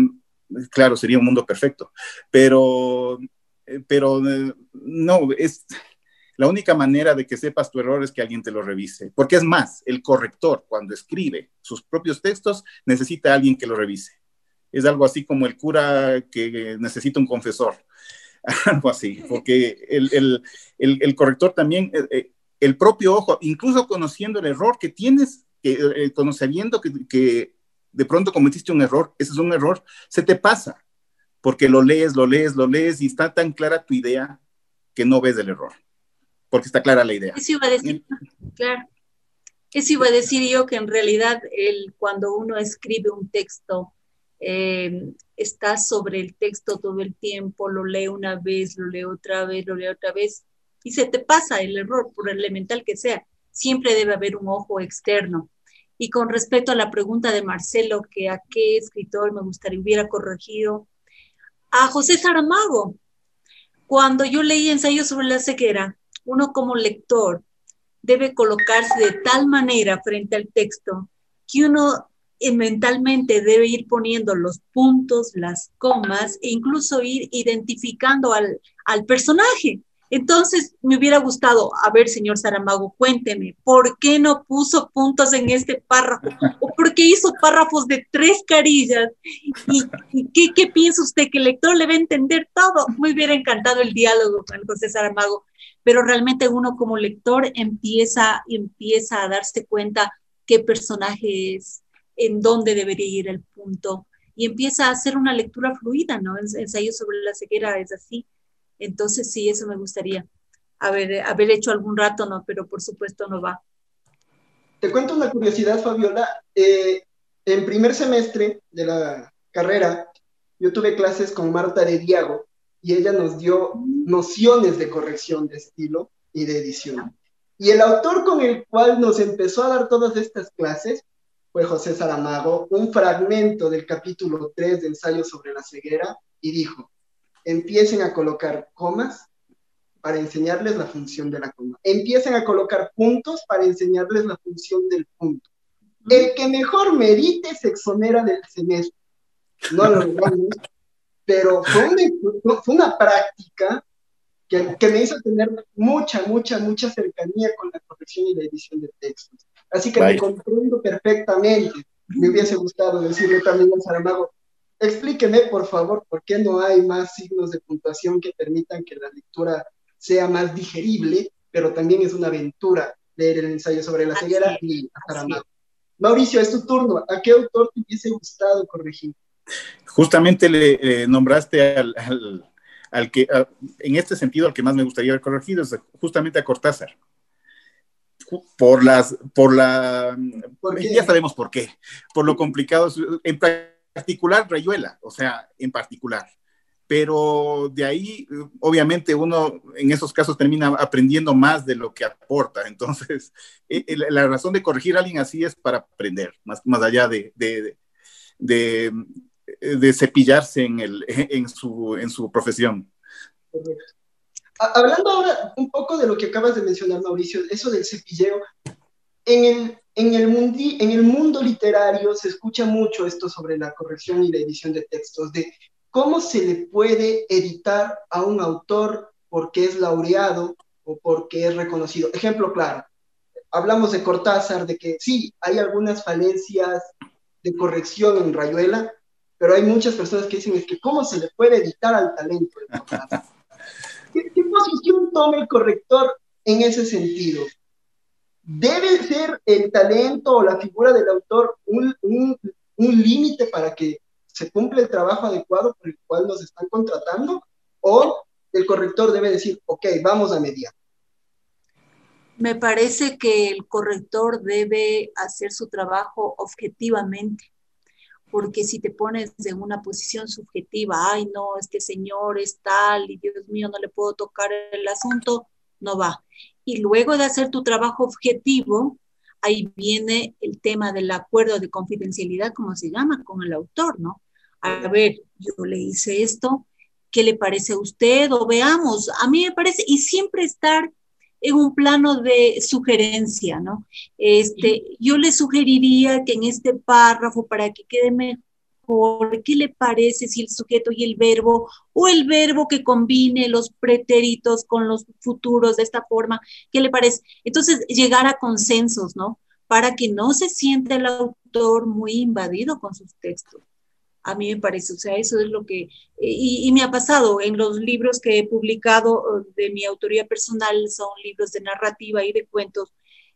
S2: claro, sería un mundo perfecto. Pero, eh, pero eh, no, es la única manera de que sepas tu error es que alguien te lo revise. Porque es más, el corrector, cuando escribe sus propios textos, necesita a alguien que lo revise. Es algo así como el cura que necesita un confesor. <laughs> algo así, porque el, el, el, el corrector también, eh, el propio ojo, incluso conociendo el error que tienes, que, eh, conociendo que, de pronto cometiste un error, ese es un error, se te pasa, porque lo lees, lo lees, lo lees y está tan clara tu idea que no ves el error porque está clara la idea.
S3: Eso iba a decir, claro. Eso iba a decir yo que en realidad el, cuando uno escribe un texto, eh, está sobre el texto todo el tiempo, lo lee una vez, lo lee otra vez, lo lee otra vez, y se te pasa el error, por elemental que sea. Siempre debe haber un ojo externo. Y con respecto a la pregunta de Marcelo, que a qué escritor me gustaría hubiera corregido, a José Saramago. Cuando yo leí ensayos sobre la ceguera, uno como lector debe colocarse de tal manera frente al texto que uno eh, mentalmente debe ir poniendo los puntos, las comas e incluso ir identificando al, al personaje. Entonces, me hubiera gustado, a ver, señor Saramago, cuénteme, ¿por qué no puso puntos en este párrafo? ¿O por qué hizo párrafos de tres carillas? ¿Y, qué, piensa usted? ¿Que el lector le va a entender todo? Me hubiera encantado el diálogo con José Saramago, pero realmente uno como lector empieza, empieza a darse cuenta qué personaje es, en dónde debería ir el punto, y empieza a hacer una lectura fluida, ¿no? Ensayo sobre la ceguera es así entonces sí, eso me gustaría haber, haber hecho algún rato, ¿no? Pero por supuesto no va.
S1: Te cuento una curiosidad, Fabiola. Eh, en primer semestre de la carrera, yo tuve clases con Marta de Diago y ella nos dio nociones de corrección de estilo y de edición. Y el autor con el cual nos empezó a dar todas estas clases fue José Saramago, un fragmento del capítulo 3 de Ensayo sobre la ceguera, y dijo, empiecen a colocar comas para enseñarles la función de la coma. Empiecen a colocar puntos para enseñarles la función del punto. El que mejor medite se exonera del semestre. No lo logramos, pero fue una, fue una práctica que, que, me hizo tener mucha, mucha, mucha cercanía con la corrección y la edición de textos. Así que Bye. me comprendo perfectamente. Me hubiese gustado decirle también a Saramago, explíqueme, por favor, por qué no hay más signos de puntuación que permitan que la lectura sea más digerible, pero también es una aventura leer el ensayo sobre la ceguera y Mauricio, es tu turno. ¿A qué autor te hubiese gustado corregir?
S2: Justamente le nombraste al, al, que, en este sentido, al que más me gustaría haber corregido es justamente a Cortázar. Por las, por la, ya sabemos por qué, por lo complicado, en particular Rayuela, o sea, en particular pero de ahí, obviamente, uno en esos casos termina aprendiendo más de lo que aporta. <laughs> Entonces, eh, eh, la razón de corregir a alguien así es para aprender, más, más allá de, de, de, cepillarse en, el, <laughs> en, su, en su profesión.
S1: Hablando ahora un poco de lo que acabas de mencionar, Mauricio, eso del cepilleo, en el, en el, mundi, en el mundo literario se escucha mucho esto sobre la corrección y la edición de textos, de ¿cómo se le puede editar a un autor porque es laureado o porque es reconocido? Ejemplo claro, hablamos de Cortázar, de que sí, hay algunas falencias de corrección en Rayuela, pero hay muchas personas que dicen es que cómo se le puede editar al talento de Cortázar. <laughs> ¿Qué, posición toma el corrector en ese sentido? ¿Debe ser el talento o la figura del autor un, un límite para que se cumple el trabajo adecuado por el cual nos están contratando o el corrector debe decir, ok, vamos a mediar.
S3: Me parece que el corrector debe hacer su trabajo objetivamente, porque si te pones en una posición subjetiva, ay no, este señor es tal y Dios mío, no le puedo tocar el asunto, no va. Y luego de hacer tu trabajo objetivo, ahí viene el tema del acuerdo de confidencialidad, como se llama, con el autor, ¿no? A ver, yo le hice esto, ¿qué le parece a usted? O veamos, a mí me parece, y siempre estar en un plano de sugerencia, ¿no? Este, yo le sugeriría que en este párrafo, para que quede mejor, ¿qué le parece si el sujeto y el verbo, o el verbo que combine los pretéritos con los futuros de esta forma, ¿qué le parece? Entonces, llegar a consensos, ¿no? Para que no se sienta el autor muy invadido con sus textos a mí me parece, o sea, eso es lo que, y, me ha pasado en los libros que he publicado uh, de mi autoría personal, son libros de narrativa y de cuentos,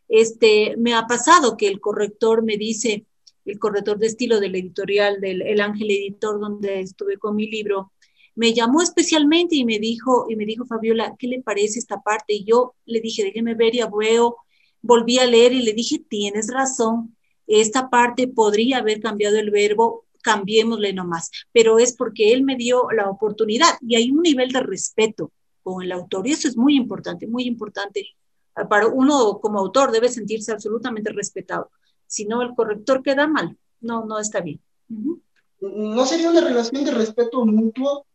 S3: este, me ha pasado que el corrector me dice, el corrector de estilo del editorial del El Ángel Editor, donde estuve con mi libro, me llamó especialmente y me dijo, y me dijo, Fabiola, ¿qué le parece esta parte? Y yo le dije, déjeme ver y veo, volví a leer y le dije, tienes razón, esta parte podría haber cambiado el verbo cambiémosle nomás, pero es porque él me dio la oportunidad y hay un nivel de respeto con el autor y eso es muy importante, muy importante. Para uno como autor debe sentirse absolutamente respetado, si no el corrector queda mal, no, no está bien.
S1: ¿No sería una relación de respeto mutuo?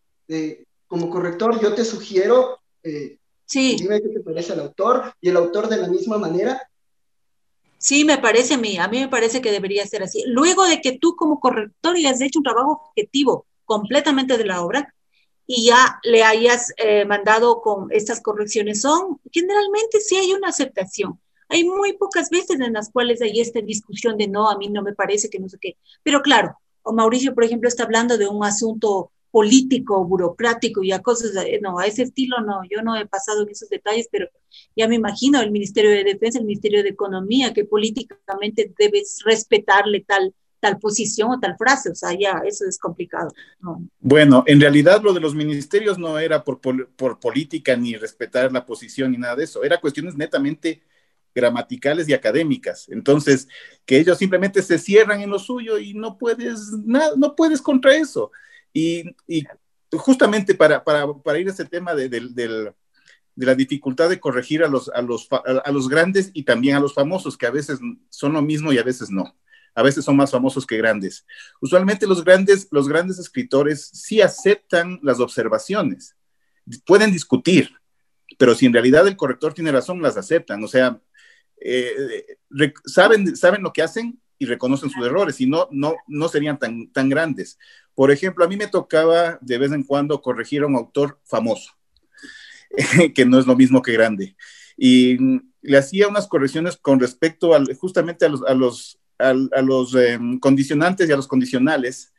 S1: como corrector, yo te sugiero, eh,
S3: sí.
S1: dime qué te parece al autor y el autor de la misma manera
S3: Sí, me parece a mí, a mí me parece que debería ser así. Luego de que tú como corrector hayas hecho un trabajo objetivo completamente de la obra y ya le hayas eh, mandado con estas correcciones, son generalmente sí hay una aceptación. Hay muy pocas veces en las cuales hay esta discusión de no, a mí no me parece que no sé qué. Pero claro, o Mauricio, por ejemplo, está hablando de un asunto político, burocrático y a cosas, no, a ese estilo no, yo no he pasado en esos detalles, pero ya me imagino el Ministerio de Defensa, el Ministerio de Economía, que políticamente debes respetarle tal, tal posición o tal frase, o sea, ya, eso es complicado.
S2: Bueno, en realidad lo de los ministerios no era por, por, política ni respetar la posición ni nada de eso, era cuestiones netamente gramaticales y académicas. Entonces, que ellos simplemente se cierran en lo suyo y no puedes, nada, no puedes contra eso. Y, justamente para, ir a ese tema de, la dificultad de corregir a los, a, los, a los grandes y también a los famosos, que a veces son lo mismo y a veces no. A veces son más famosos que grandes. Usualmente los grandes, los grandes escritores sí aceptan las observaciones, pueden discutir, pero si en realidad el corrector tiene razón, las aceptan. O sea, eh, saben, saben lo que hacen y reconocen sus errores, y no, no, no serían tan, tan grandes. Por ejemplo, a mí me tocaba de vez en cuando corregir a un autor famoso, <laughs> que no es lo mismo que grande. Y le hacía unas correcciones con respecto al, justamente a los, a los, a, los em, condicionantes y a los condicionales.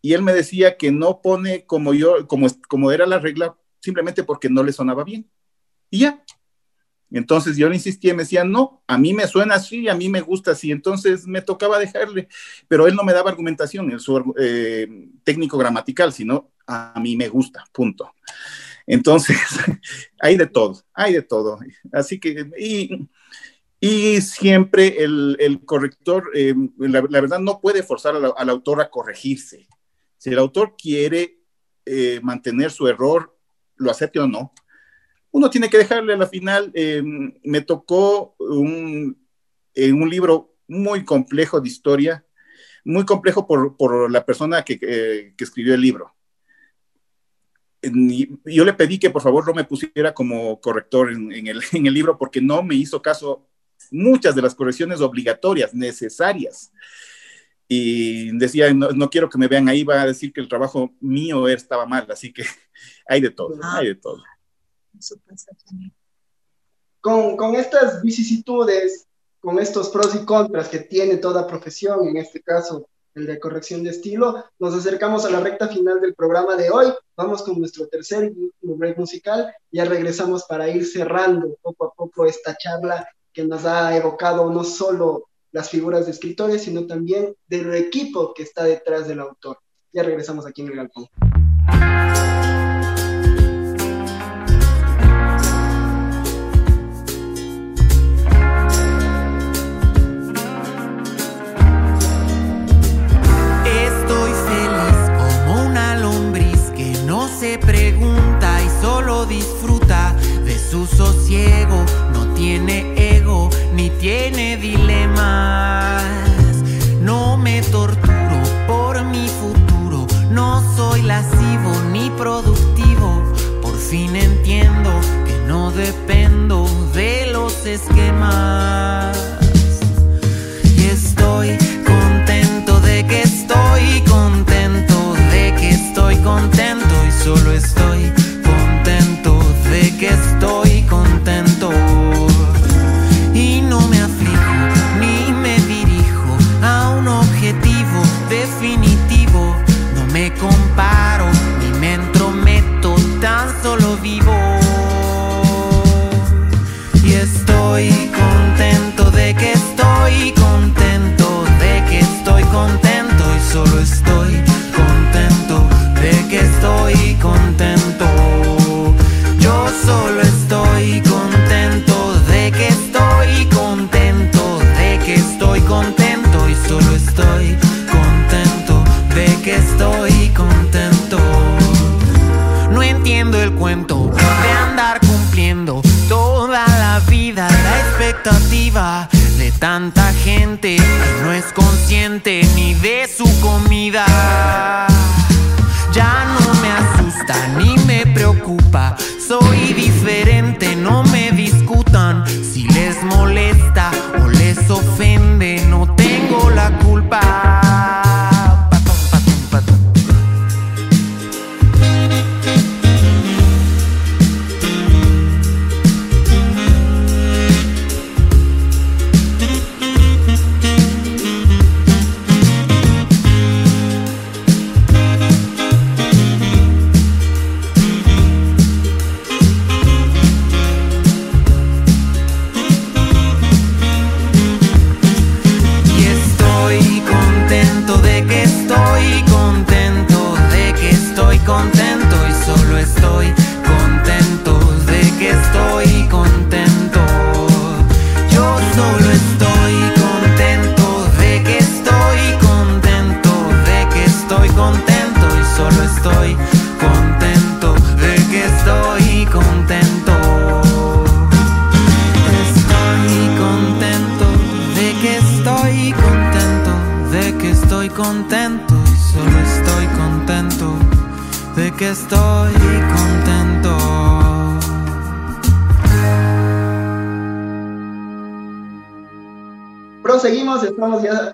S2: Y él me decía que no pone como yo, como, como era la regla, simplemente porque no le sonaba bien. Y ya. Entonces yo le insistía y me decía, no, a mí me suena así, a mí me gusta así. Entonces me tocaba dejarle, pero él no me daba argumentación en su eh, técnico gramatical, sino a mí me gusta, punto. Entonces, <laughs> hay de todo, hay de todo. Así que, y, siempre el, el corrector, eh, la, verdad, no puede forzar al, autor a corregirse. Si el autor quiere eh, mantener su error, lo acepte o no, uno tiene que dejarle a la final. Eh, me tocó un, un libro muy complejo de historia, muy complejo por, por la persona que, que, escribió el libro. Yo le pedí que por favor no me pusiera como corrector en, en, el, <laughs> en el libro porque no me hizo caso muchas de las correcciones obligatorias, necesarias. Y decía, no, quiero que me vean ahí, va a decir que el trabajo mío estaba mal, así que <laughs> hay de todo, ah. hay de todo.
S1: Con, con estas vicisitudes, con estos pros y contras que tiene toda profesión, en este caso el de corrección de estilo, nos acercamos a la recta final del programa de hoy. Vamos con nuestro tercer break musical. Ya regresamos para ir cerrando poco a poco esta charla que nos ha evocado no solo las figuras de escritores, sino también del equipo que está detrás del autor. Ya regresamos aquí en el galpón.
S5: De su sosiego, no tiene ni tiene dilemas. No me torturo por mi futuro, no soy lascivo ni productivo. Por fin entiendo que no dependo de los esquemas. Y estoy contento de que estoy contento, de que estoy contento y solo estoy tanta gente que no es consciente ni de su comida. Ya no me asusta ni me preocupa, soy diferente, no me discutan. Si les molesta o les ofende, no tengo la culpa.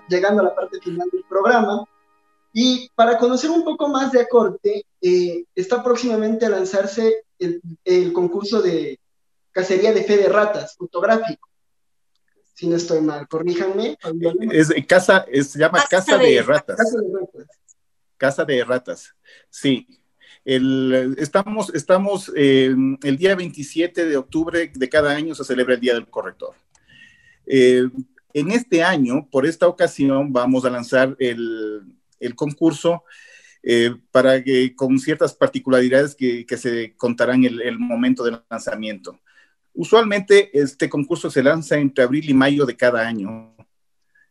S1: Llegando a la parte final del programa. Y para conocer un poco más de Acorte, eh, está próximamente a lanzarse el, concurso de cacería de fe de ratas, fotográfico. Si no estoy mal, corríjanme.
S2: Es, casa, se llama Casa, de, ratas. Casa de Ratas. Casa de Ratas, sí. El, estamos, estamos el día 27 de octubre de cada año se celebra el Día del Corrector. Eh, en este año, por esta ocasión, vamos a lanzar el, concurso eh, para que con ciertas particularidades que, se contarán el, el, momento del lanzamiento. Usualmente este concurso se lanza entre abril y mayo de cada año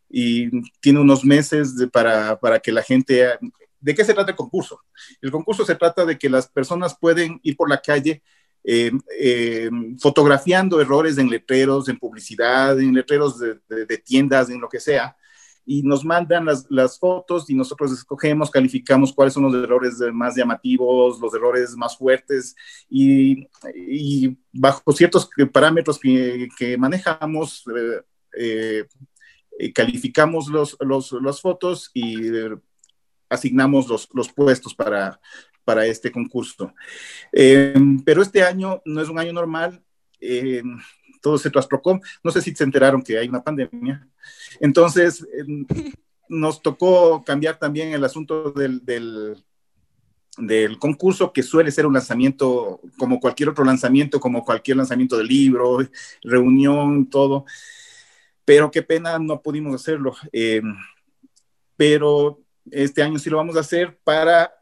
S2: y tiene unos meses para, para que la gente... ¿De qué se trata el concurso? El concurso se trata de que las personas pueden ir por la calle eh, eh, fotografiando errores en letreros, en publicidad, en letreros de, de, de, tiendas, en lo que sea, y nos mandan las, las, fotos y nosotros escogemos, calificamos cuáles son los errores más llamativos, los errores más fuertes, y, y bajo ciertos parámetros que, que manejamos, eh, eh, calificamos los, los, las fotos y asignamos los, los puestos para, para este concurso. Eh, pero este año no es un año normal, eh, todo se trastrocó, no sé si se enteraron que hay una pandemia, entonces eh, <laughs> nos tocó cambiar también el asunto del, del, del, concurso, que suele ser un lanzamiento como cualquier otro lanzamiento, como cualquier lanzamiento de libro, reunión, todo pero qué pena no pudimos hacerlo. Pero este año sí lo vamos a hacer para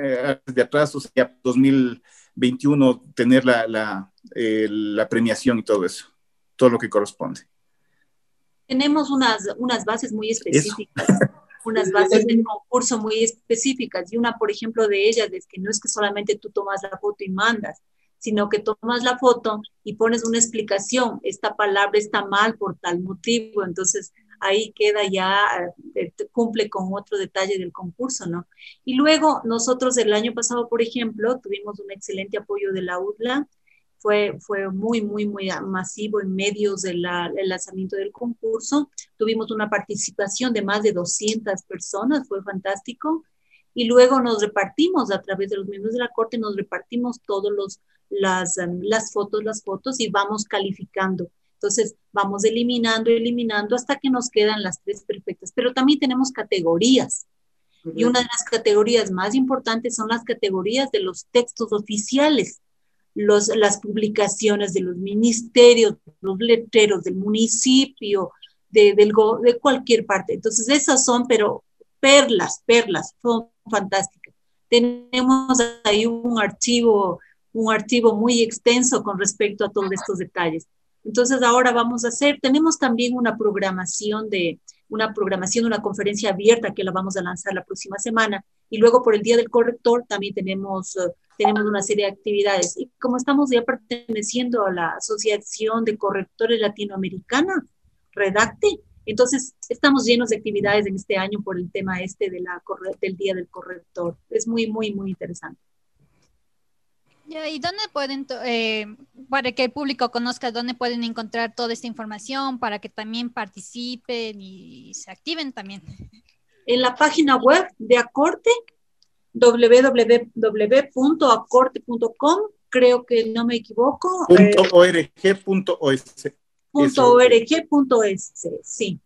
S2: eh, de atrás, o sea, 2021, tener la, la, eh, la, premiación y todo eso, todo lo que corresponde.
S3: Tenemos unas, unas bases muy específicas. unas bases del concurso muy específicas y una, por ejemplo, de ellas es que no es que solamente tú tomas la foto y mandas, sino que tomas la foto y pones una explicación, esta palabra está mal por tal motivo, entonces ahí queda ya, eh, cumple con otro detalle del concurso, ¿no? Y luego nosotros el año pasado, por ejemplo, tuvimos un excelente apoyo de la UDLA, fue, fue muy, muy, muy masivo en medios del lanzamiento del concurso, tuvimos una participación de más de 200 personas, fue fantástico, y luego nos repartimos a través de los miembros de la Corte, nos repartimos todos los las, um, las fotos, las fotos y vamos calificando. Entonces, vamos eliminando, eliminando hasta que nos quedan las tres perfectas. Pero también tenemos categorías. Uh -huh. Y una de las categorías más importantes son las categorías de los textos oficiales, los, las publicaciones de los ministerios, los letreros del municipio, de, del, de cualquier parte. Entonces, esas son, pero perlas, perlas, son fantásticas. Tenemos ahí un archivo un archivo muy extenso con respecto a todos estos detalles. Entonces ahora vamos a hacer, tenemos también una programación de una programación, una conferencia abierta que la vamos a lanzar la próxima semana y luego por el Día del Corrector también tenemos, uh, tenemos una serie de actividades. Y como estamos ya perteneciendo a la Asociación de Correctores Latinoamericana, Redacte, entonces estamos llenos de actividades en este año por el tema este de la, del Día del Corrector. Es muy, muy, muy interesante.
S4: ¿Y dónde pueden, eh, para que el público conozca dónde pueden encontrar toda esta información, para que también participen y se activen también?
S3: En la página web de Acorte, www.acorte.com, creo que no me equivoco.
S2: Punto eh, org.os.
S3: .org.es, sí.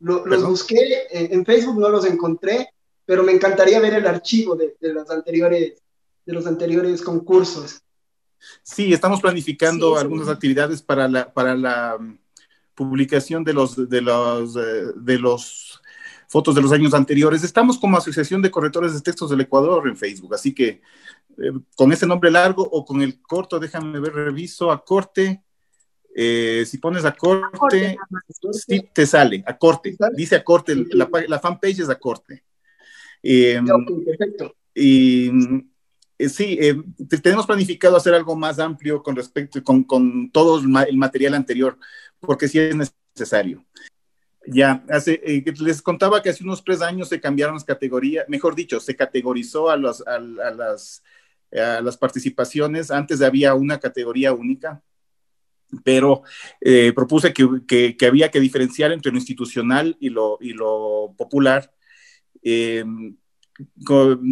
S1: Lo, los busqué en Facebook, no los encontré, pero me encantaría ver el archivo de, de las anteriores de los anteriores concursos.
S2: Sí, estamos planificando sí, algunas actividades para la, para la um, publicación de los, de, los, uh, de los fotos de los años anteriores. Estamos como Asociación de Correctores de Textos del Ecuador en Facebook, así que eh, con ese nombre largo o con el corto, déjame ver, reviso, a corte. Eh, si pones a corte, a corte sí, te sale, a corte, dice a corte, la, la fanpage es a corte. Eh,
S1: okay, perfecto.
S2: Y eh, sí, eh, tenemos planificado hacer algo más amplio con respecto, con, con todo el, ma el, material anterior, porque sí es necesario. Ya, eh, les contaba que hace unos tres años se cambiaron las categorías, mejor dicho, se categorizó a, las, a las participaciones. Antes había una categoría única, pero propuse que, que, que, había que diferenciar entre lo institucional y lo, y lo popular. Eh,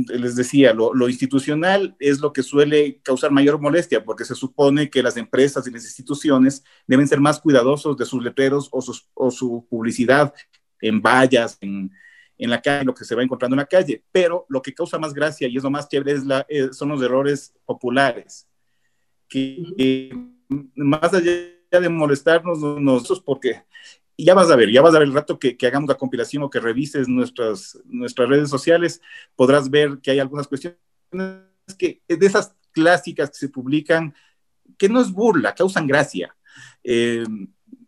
S2: les decía, lo, lo, institucional es lo que suele causar mayor molestia, porque se supone que las empresas y las instituciones deben ser más cuidadosos de sus letreros o, sus, o su publicidad en vallas, en, en la calle, lo que se va encontrando en la calle, pero lo que causa más gracia y es lo más chévere es la, eh, son los errores populares, que más allá de molestarnos nosotros, porque ya vas a ver, ya vas a ver el rato que, hagamos la compilación o que revises nuestras, nuestras redes sociales, podrás ver que hay algunas cuestiones que de esas clásicas que se publican, que no es burla, causan gracia. Eh,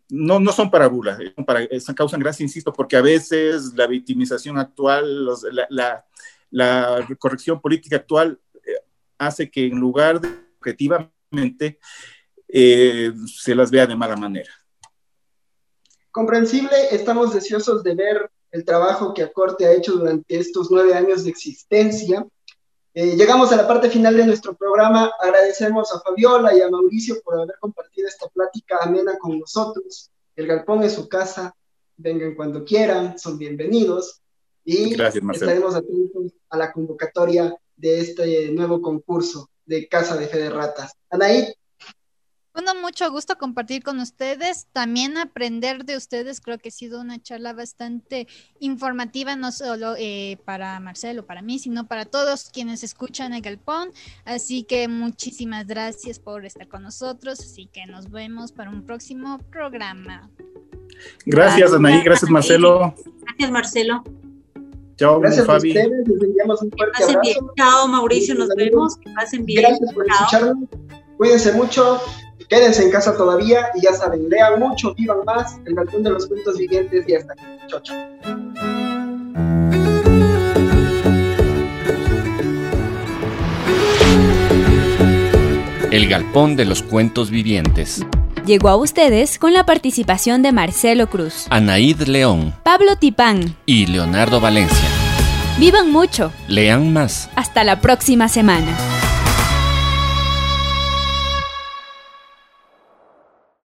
S2: no, no son para burla, son para, causan gracia, insisto, porque a veces la victimización actual, la, la, corrección política actual eh, hace que en lugar de objetivamente eh, se las vea de mala manera.
S1: Comprensible, estamos deseosos de ver el trabajo que Acorte ha hecho durante estos nueve años de existencia eh, llegamos a la parte final de nuestro programa. Agradecemos a Fabiola y a Mauricio por haber compartido esta plática amena con nosotros. El galpón es su casa. Vengan cuando quieran, son bienvenidos. Y estaremos atentos a la convocatoria de este nuevo concurso de Casa de Fe de Ratas. Anaí,
S4: bueno, mucho gusto compartir con ustedes, también aprender de ustedes. Creo que ha sido una charla bastante informativa, no solo eh, para Marcelo, para mí, sino para todos quienes escuchan el Galpón. Así que muchísimas gracias por estar con nosotros. Así que nos vemos para un próximo programa.
S2: Gracias, Anaí. Gracias, Marcelo.
S3: Gracias, Marcelo.
S2: Chao,
S1: Gracias
S2: Fabi.
S1: a ustedes, les enviamos un fuerte abrazo.
S3: Bien. Chao, Mauricio, nos vemos. Que pasen bien.
S1: Gracias por escucharnos. Cuídense mucho. Quédense en casa todavía y ya saben, lean mucho, vivan más. El balcón de los cuentos vivientes y hasta aquí. Chao, chao.
S6: El galpón de los cuentos vivientes.
S7: Llegó a ustedes con la participación de Marcelo Cruz,
S6: Anaíd León
S7: Pablo Tipán
S6: y Leonardo Valencia.
S7: Vivan mucho.
S6: Lean más.
S7: Hasta la próxima semana.